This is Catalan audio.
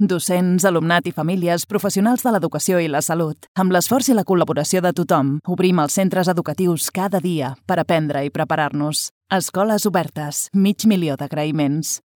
Docents, alumnat i famílies, professionals de l'educació i la salut. Amb l'esforç i la col·laboració de tothom, obrim els centres educatius cada dia per aprendre i preparar-nos. Escoles obertes, mig milió d'agraïments.